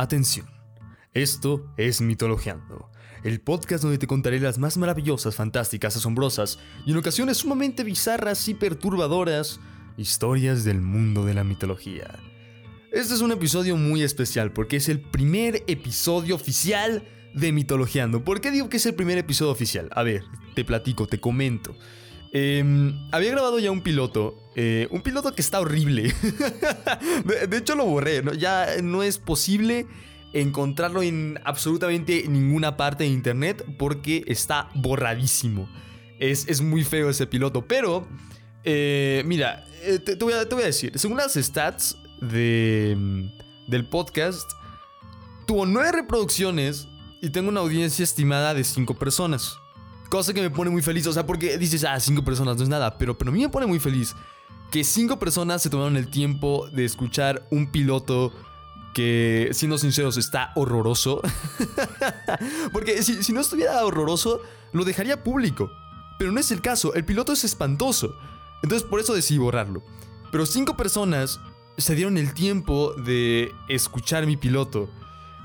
Atención, esto es Mitologeando, el podcast donde te contaré las más maravillosas, fantásticas, asombrosas y en ocasiones sumamente bizarras y perturbadoras historias del mundo de la mitología. Este es un episodio muy especial porque es el primer episodio oficial de Mitologeando. ¿Por qué digo que es el primer episodio oficial? A ver, te platico, te comento. Em, había grabado ya un piloto, eh, un piloto que está horrible. de, hecho lo borré, ya no es posible encontrarlo en absolutamente ninguna parte de internet porque está borradísimo. Es, es muy feo ese piloto, pero eh, mira, eh, te, voy a, decir, según las stats de, del podcast, tuvo nueve reproducciones y tengo una audiencia estimada de cinco personas. Cosa que me pone muy feliz, o sea, porque dices, ah, cinco personas no es nada, pero, pero a mí me pone muy feliz que cinco personas se tomaron el tiempo de escuchar un piloto que, siendo sinceros, está horroroso. porque si, no estuviera horroroso, lo dejaría público. Pero no es el caso, el piloto es espantoso. Entonces por eso decidí borrarlo. Pero cinco personas se dieron el tiempo de escuchar mi piloto.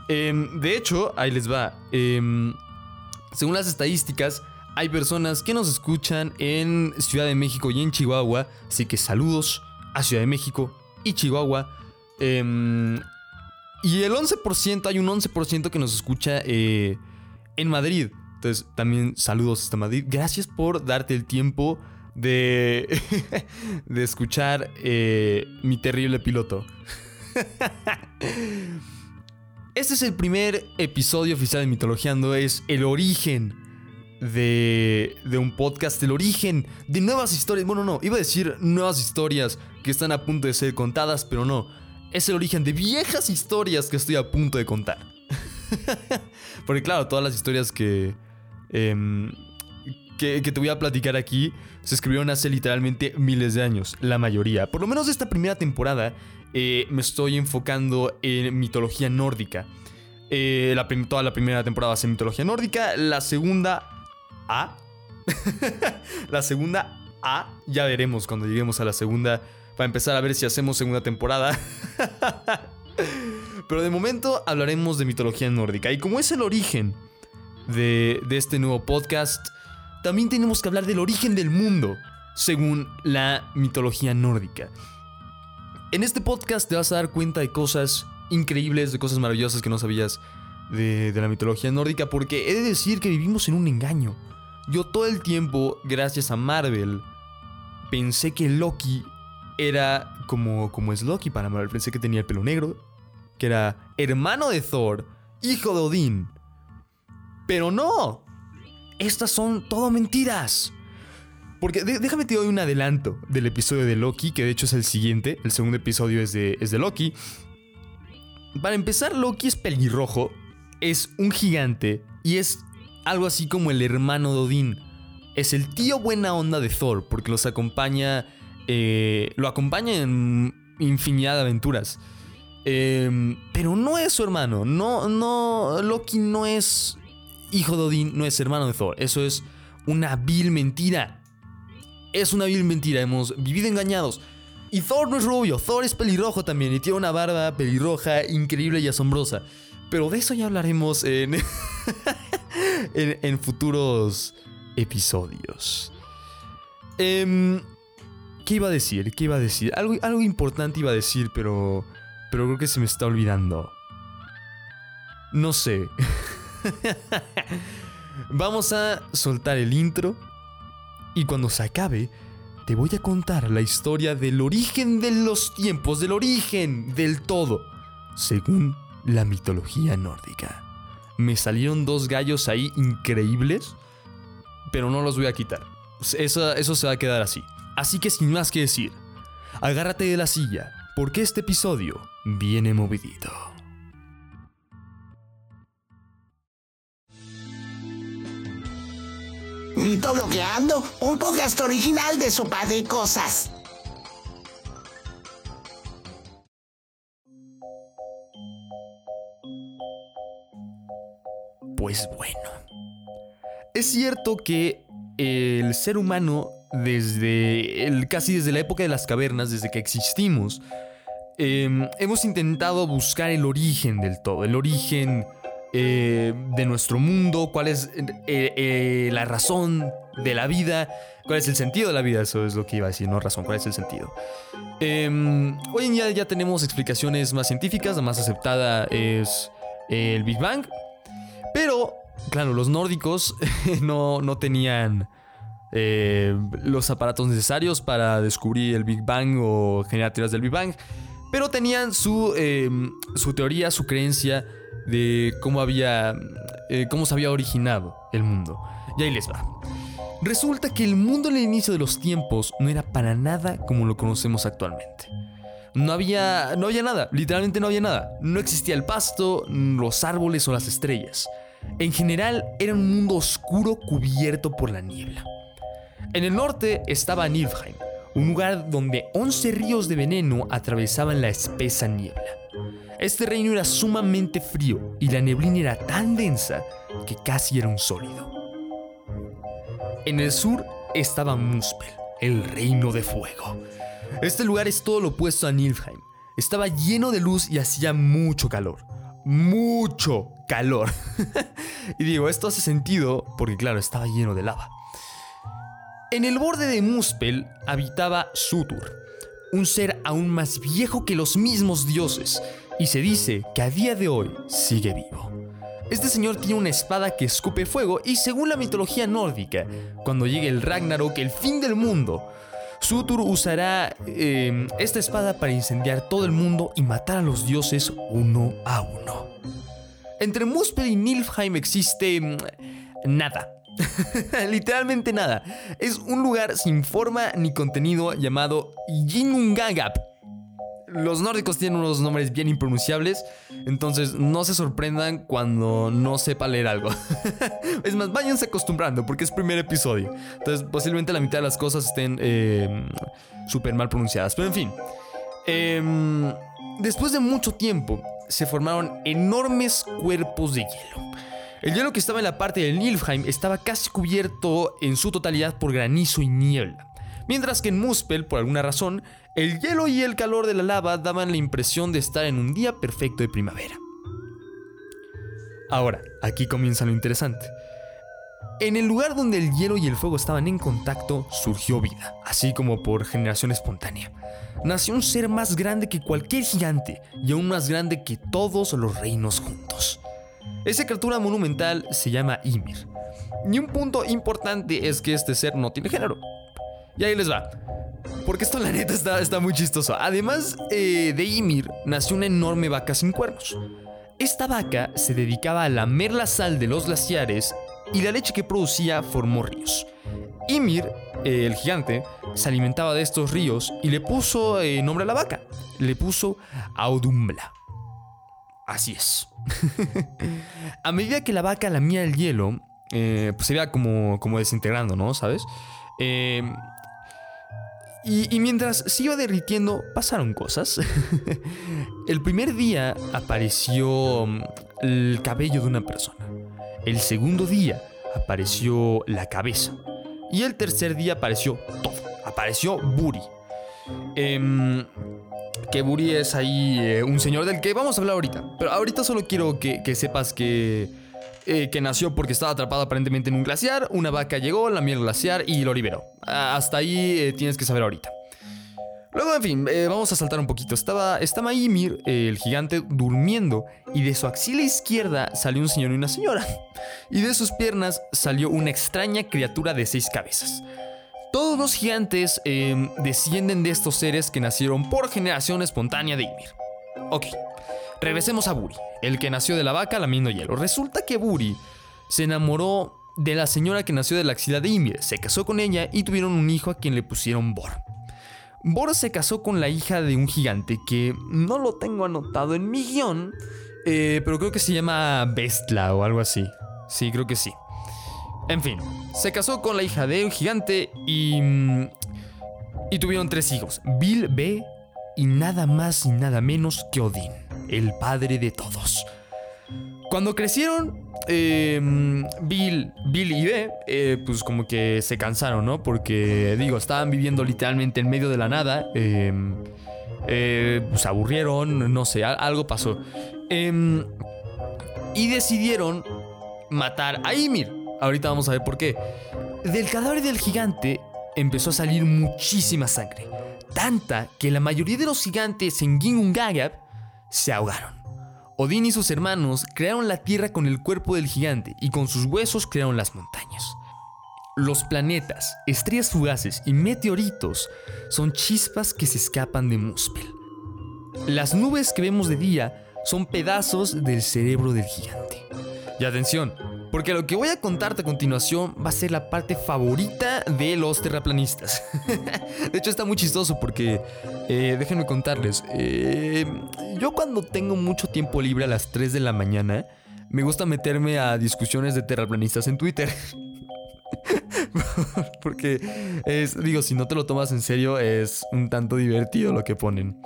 Em, de hecho, ahí les va. Em, según las estadísticas, hay personas que nos escuchan en Ciudad de México y en Chihuahua, así que saludos a Ciudad de México y Chihuahua. Em, y el 11%, hay un 11% que nos escucha eh, en Madrid. Entonces, también saludos hasta Madrid. Gracias por darte el tiempo de, de escuchar eh, mi terrible piloto. Este es el primer episodio oficial de Mitologiando, es el origen de, un podcast, el origen de nuevas historias. Bueno, no, iba a decir nuevas historias que están a punto de ser contadas, pero no. Es el origen de viejas historias que estoy a punto de contar. Porque claro, todas las historias que, em, que, te voy a platicar aquí se escribieron hace literalmente miles de años, la mayoría. Por lo menos esta primera temporada eh, me estoy enfocando en mitología nórdica. Eh, toda la primera temporada va a ser mitología nórdica, la segunda a. la segunda A. Ya veremos cuando lleguemos a la segunda. Para empezar a ver si hacemos segunda temporada. Pero de momento hablaremos de mitología nórdica. Y como es el origen de, de este nuevo podcast, también tenemos que hablar del origen del mundo, según la mitología nórdica. En este podcast te vas a dar cuenta de cosas increíbles, de cosas maravillosas que no sabías de, de la mitología nórdica, porque he de decir que vivimos en un engaño. Yo todo el tiempo, gracias a Marvel, pensé que Loki era como, como es Loki para Marvel. Pensé que tenía el pelo negro, que era hermano de Thor, hijo de Odín. Pero no, estas son todo mentiras. Porque déjame te doy un adelanto del episodio de Loki, que de hecho es el siguiente. El segundo episodio es de, es de Loki. Para empezar, Loki es pelirrojo, es un gigante y es algo así como el hermano de Odín. Es el tío buena onda de Thor, porque los acompaña. Eh, lo acompaña en infinidad de aventuras. Em, pero no es su hermano. No, no. Loki no es hijo de Odín, no es hermano de Thor. Eso es una vil mentira. Es una vil mentira. Hemos vivido engañados. Y Thor no es rubio, Thor es pelirrojo también y tiene una barba pelirroja increíble y asombrosa. Pero de eso ya hablaremos en, en, futuros episodios. Em, ¿Qué iba a decir? ¿Qué iba a decir? Algo, algo importante iba a decir, pero, pero creo que se me está olvidando. No sé. Vamos a soltar el intro y cuando se acabe te voy a contar la historia del origen de los tiempos, del origen del todo, según la mitología nórdica. Me salieron dos gallos ahí increíbles, pero no los voy a quitar. Eso, eso se va a quedar así. Así que sin más que decir, agárrate de la silla, porque este episodio viene movidito. Mitologueando, un podcast original de Sopa de Cosas. Pues bueno, es cierto que el ser humano desde casi desde la época de las cavernas, desde que existimos, em, hemos intentado buscar el origen del todo, el origen eh, de nuestro mundo, cuál es eh, eh, la razón de la vida, cuál es el sentido de la vida, eso es lo que iba a decir, no razón, cuál es el sentido. Em, hoy en día ya tenemos explicaciones más científicas, la más aceptada es el Big Bang, pero claro, los nórdicos no, no tenían... los aparatos necesarios para descubrir el Big Bang o generar teorías del Big Bang, pero tenían su, em, su teoría, su creencia de cómo había. Eh, cómo se había originado el mundo. Y ahí les va. Resulta que el mundo en el inicio de los tiempos no era para nada como lo conocemos actualmente. No había, no había nada, literalmente no había nada. No existía el pasto, los árboles o las estrellas. En general era un mundo oscuro cubierto por la niebla. En el norte estaba Niflheim, un lugar donde 11 ríos de veneno atravesaban la espesa niebla. Este reino era sumamente frío y la neblina era tan densa que casi era un sólido. En el sur estaba Muspel, el reino de fuego. Este lugar es todo lo opuesto a Nilfheim. Estaba lleno de luz y hacía mucho calor. Mucho calor. y digo, esto hace sentido porque claro, estaba lleno de lava. En el borde de Muspel habitaba Sutur, un ser aún más viejo que los mismos dioses, y se dice que a día de hoy sigue vivo. Este señor tiene una espada que escupe fuego y según la mitología nórdica, cuando llegue el Ragnarok, el fin del mundo, Sutur usará em, esta espada para incendiar todo el mundo y matar a los dioses uno a uno. Entre Muspel y Nilfheim existe mm, nada. Literalmente nada. Es un lugar sin forma ni contenido llamado Yinungagap los nórdicos tienen unos nombres bien impronunciables, entonces no se sorprendan cuando no sepa leer algo. es más, váyanse acostumbrando porque es primer episodio. Entonces posiblemente la mitad de las cosas estén eh, súper mal pronunciadas. Pero en fin, em, después de mucho tiempo se formaron enormes cuerpos de hielo. El hielo que estaba en la parte del Nilfheim estaba casi cubierto en su totalidad por granizo y niebla. Mientras que en Muspel, por alguna razón, el hielo y el calor de la lava daban la impresión de estar en un día perfecto de primavera. Ahora, aquí comienza lo interesante. En el lugar donde el hielo y el fuego estaban en contacto, surgió vida, así como por generación espontánea. Nació un ser más grande que cualquier gigante y aún más grande que todos los reinos juntos. Esa criatura monumental se llama Ymir. Y un punto importante es que este ser no tiene género. Y ahí les va. Porque esto la neta está, está muy chistoso. Además eh, de Ymir, nació una enorme vaca sin cuernos. Esta vaca se dedicaba a lamer la sal de los glaciares y la leche que producía formó ríos. Ymir, eh, el gigante, se alimentaba de estos ríos y le puso eh, nombre a la vaca. Le puso Audumbla. Así es. a medida que la vaca lamía el hielo, pues se veía como, como desintegrando, ¿no? ¿Sabes? Y, mientras se iba derritiendo, pasaron cosas. el primer día apareció mm, el cabello de una persona. El segundo día apareció la cabeza. Y el tercer día apareció todo. Apareció Buri. Em, que Buri es ahí eh, un señor del que vamos a hablar ahorita. Pero ahorita solo quiero que sepas que eh, que nació porque estaba atrapado aparentemente en un glaciar. Una vaca llegó, la miel glaciar y lo liberó. hasta ahí eh, tienes que saber ahorita. Luego, en fin, eh, vamos a saltar un poquito. Estaba, estaba Ymir, el gigante, durmiendo y de su axila izquierda salió un señor y una señora. Y de sus piernas salió una extraña criatura de seis cabezas. Todos los gigantes em, descienden de estos seres que nacieron por generación espontánea de Ymir. Ok, Regresemos a Buri, el que nació de la vaca lamiendo hielo. Resulta que Buri se enamoró de la señora que nació de la axila de Ymir, se casó con ella y tuvieron un hijo a quien le pusieron Bor. Bor se casó con la hija de un gigante que no lo tengo anotado en mi guion, eh, pero creo que se llama Bestla o algo así. Sí, creo que sí. En fin, se casó con la hija de un gigante y... Mm, y tuvieron tres hijos, Bill, B y nada más y nada menos que Odín el padre de todos. Cuando crecieron, em, Bill, Bill y B, eh, pues como que se cansaron, ¿no? Porque, digo, estaban viviendo literalmente en medio de la nada. Em, eh, se aburrieron, no sé, algo pasó. Em, y decidieron matar a Ymir. Ahorita vamos a ver por qué. Del cadáver del gigante empezó a salir muchísima sangre. Tanta que la mayoría de los gigantes en Gingungagap se ahogaron. Odín y sus hermanos crearon la tierra con el cuerpo del gigante y con sus huesos crearon las montañas. Los planetas, estrellas fugaces y meteoritos son chispas que se escapan de Muspel. Las nubes que vemos de día son pedazos del cerebro del gigante. Y atención, porque lo que voy a contarte a continuación va a ser la parte favorita de los terraplanistas. de hecho está muy chistoso porque, eh, déjenme contarles, eh, yo cuando tengo mucho tiempo libre a las 3 de la mañana, me gusta meterme a discusiones de terraplanistas en Twitter. Porque es, digo, si no te lo tomas en serio, es un tanto divertido lo que ponen.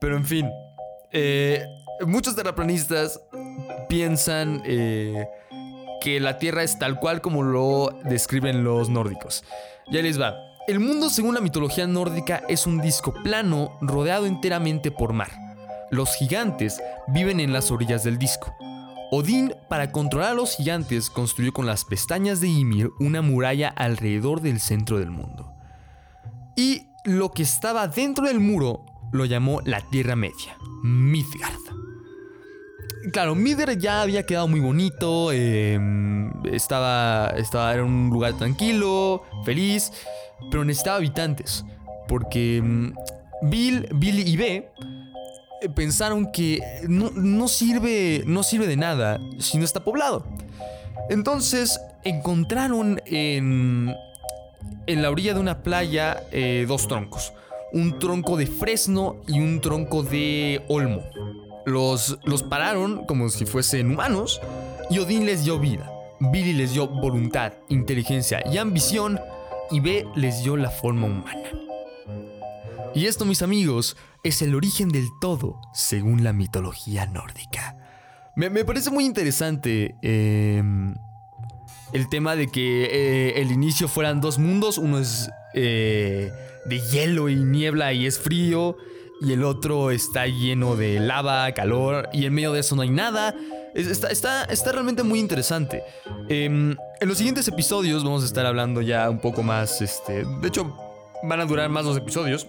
Pero en fin, eh, muchos terraplanistas piensan eh, que la Tierra es tal cual como lo describen los nórdicos. Ya les va. El mundo, según la mitología nórdica, es un disco plano rodeado enteramente por mar. Los gigantes viven en las orillas del disco. Odín, para controlar a los gigantes, construyó con las pestañas de Ymir una muralla alrededor del centro del mundo. Y lo que estaba dentro del muro lo llamó la Tierra Media, Midgard. Claro, Midgard ya había quedado muy bonito, em, estaba, estaba, era un lugar tranquilo, feliz, pero necesitaba habitantes, porque em, Bill, Bill y B eh, pensaron que no, sirve, no sirve de nada si no está poblado. Entonces encontraron en, en la orilla de una playa eh, dos troncos. Un tronco de fresno y un tronco de olmo. Los, los pararon como si fuesen humanos y Odín les dio vida. Billy les dio voluntad, inteligencia y ambición y B les dio la forma humana. Y esto, mis amigos, es el origen del todo, según la mitología nórdica. Me, parece muy interesante em, el tema de que eh, el inicio fueran dos mundos. Uno es eh, de hielo y niebla y es frío. Y el otro está lleno de lava, calor. Y en medio de eso no hay nada. Está, está, realmente muy interesante. Em, en los siguientes episodios vamos a estar hablando ya un poco más. Este, de hecho, van a durar más los episodios.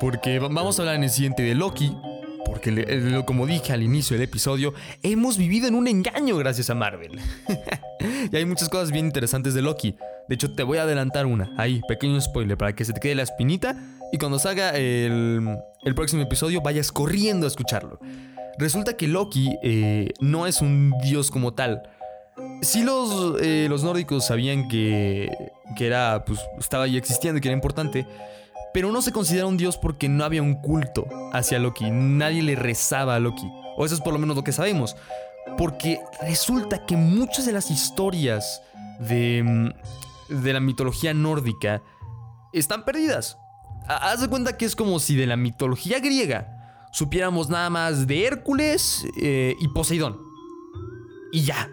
Porque vamos a hablar en el siguiente de Loki. Porque como dije al inicio del episodio, hemos vivido en un engaño gracias a Marvel. y hay muchas cosas bien interesantes de Loki. De hecho, te voy a adelantar una. Ahí, pequeño spoiler, para que se te quede la espinita. Y cuando salga el, próximo episodio, vayas corriendo a escucharlo. Resulta que Loki eh, no es un dios como tal. Sí los, eh, los nórdicos sabían que, que era, pues, estaba ahí existiendo y que era importante pero no se considera un dios porque no había un culto hacia Loki, nadie le rezaba a Loki, o eso es por lo menos lo que sabemos, porque resulta que muchas de las historias de, mm, de la mitología nórdica están perdidas. Haz de cuenta que es como si de la mitología griega supiéramos nada más de Hércules eh, y Poseidón. Y ya.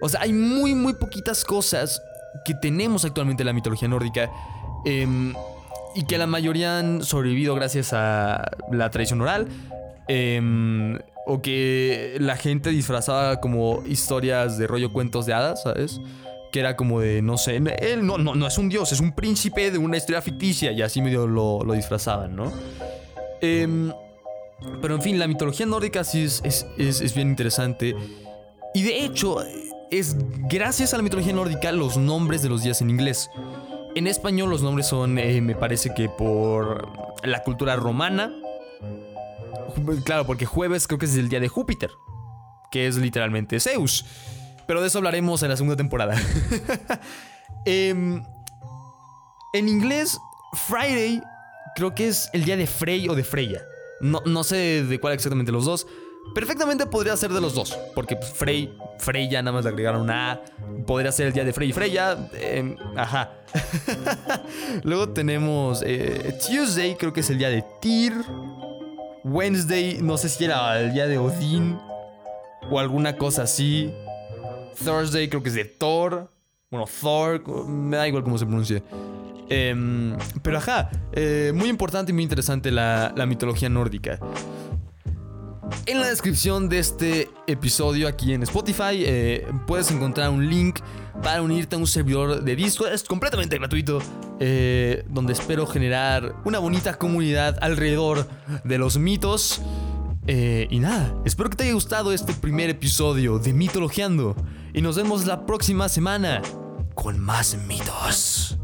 O sea, hay muy, muy poquitas cosas que tenemos actualmente en la mitología nórdica. Eh, y que la mayoría han sobrevivido gracias a la tradición oral. Em, o que la gente disfrazaba como historias de rollo cuentos de hadas, ¿sabes? Que era como de, no sé, él no, no, no es un dios, es un príncipe de una historia ficticia y así medio lo, lo disfrazaban, ¿no? Em, pero en fin, la mitología nórdica sí es, es, es bien interesante. Y de hecho, es gracias a la mitología nórdica los nombres de los días en inglés. En español los nombres son, eh, me parece que por la cultura romana. Claro, porque jueves creo que es el día de Júpiter, que es literalmente Zeus. Pero de eso hablaremos en la segunda temporada. Em, en inglés, Friday creo que es el día de Frey o de Freya. No, no sé de cuál exactamente los dos. Perfectamente podría ser de los dos, porque pues, Frey, Freya nada más le agregaron una A. Podría ser el día de Frey y Freya. Em, ajá. Luego tenemos eh, Tuesday, creo que es el día de Tyr. Wednesday, no sé si era el día de Odín o alguna cosa así. Thursday, creo que es de Thor. Bueno, Thor, me da igual cómo se pronuncie. Em, pero ajá, eh, muy importante y muy interesante la, la mitología nórdica. En la descripción de este episodio aquí en Spotify eh, puedes encontrar un link para unirte a un servidor de Discord. Es completamente gratuito, eh, donde espero generar una bonita comunidad alrededor de los mitos. Eh, y nada, espero que te haya gustado este primer episodio de Mitologiando. Y nos vemos la próxima semana con más mitos.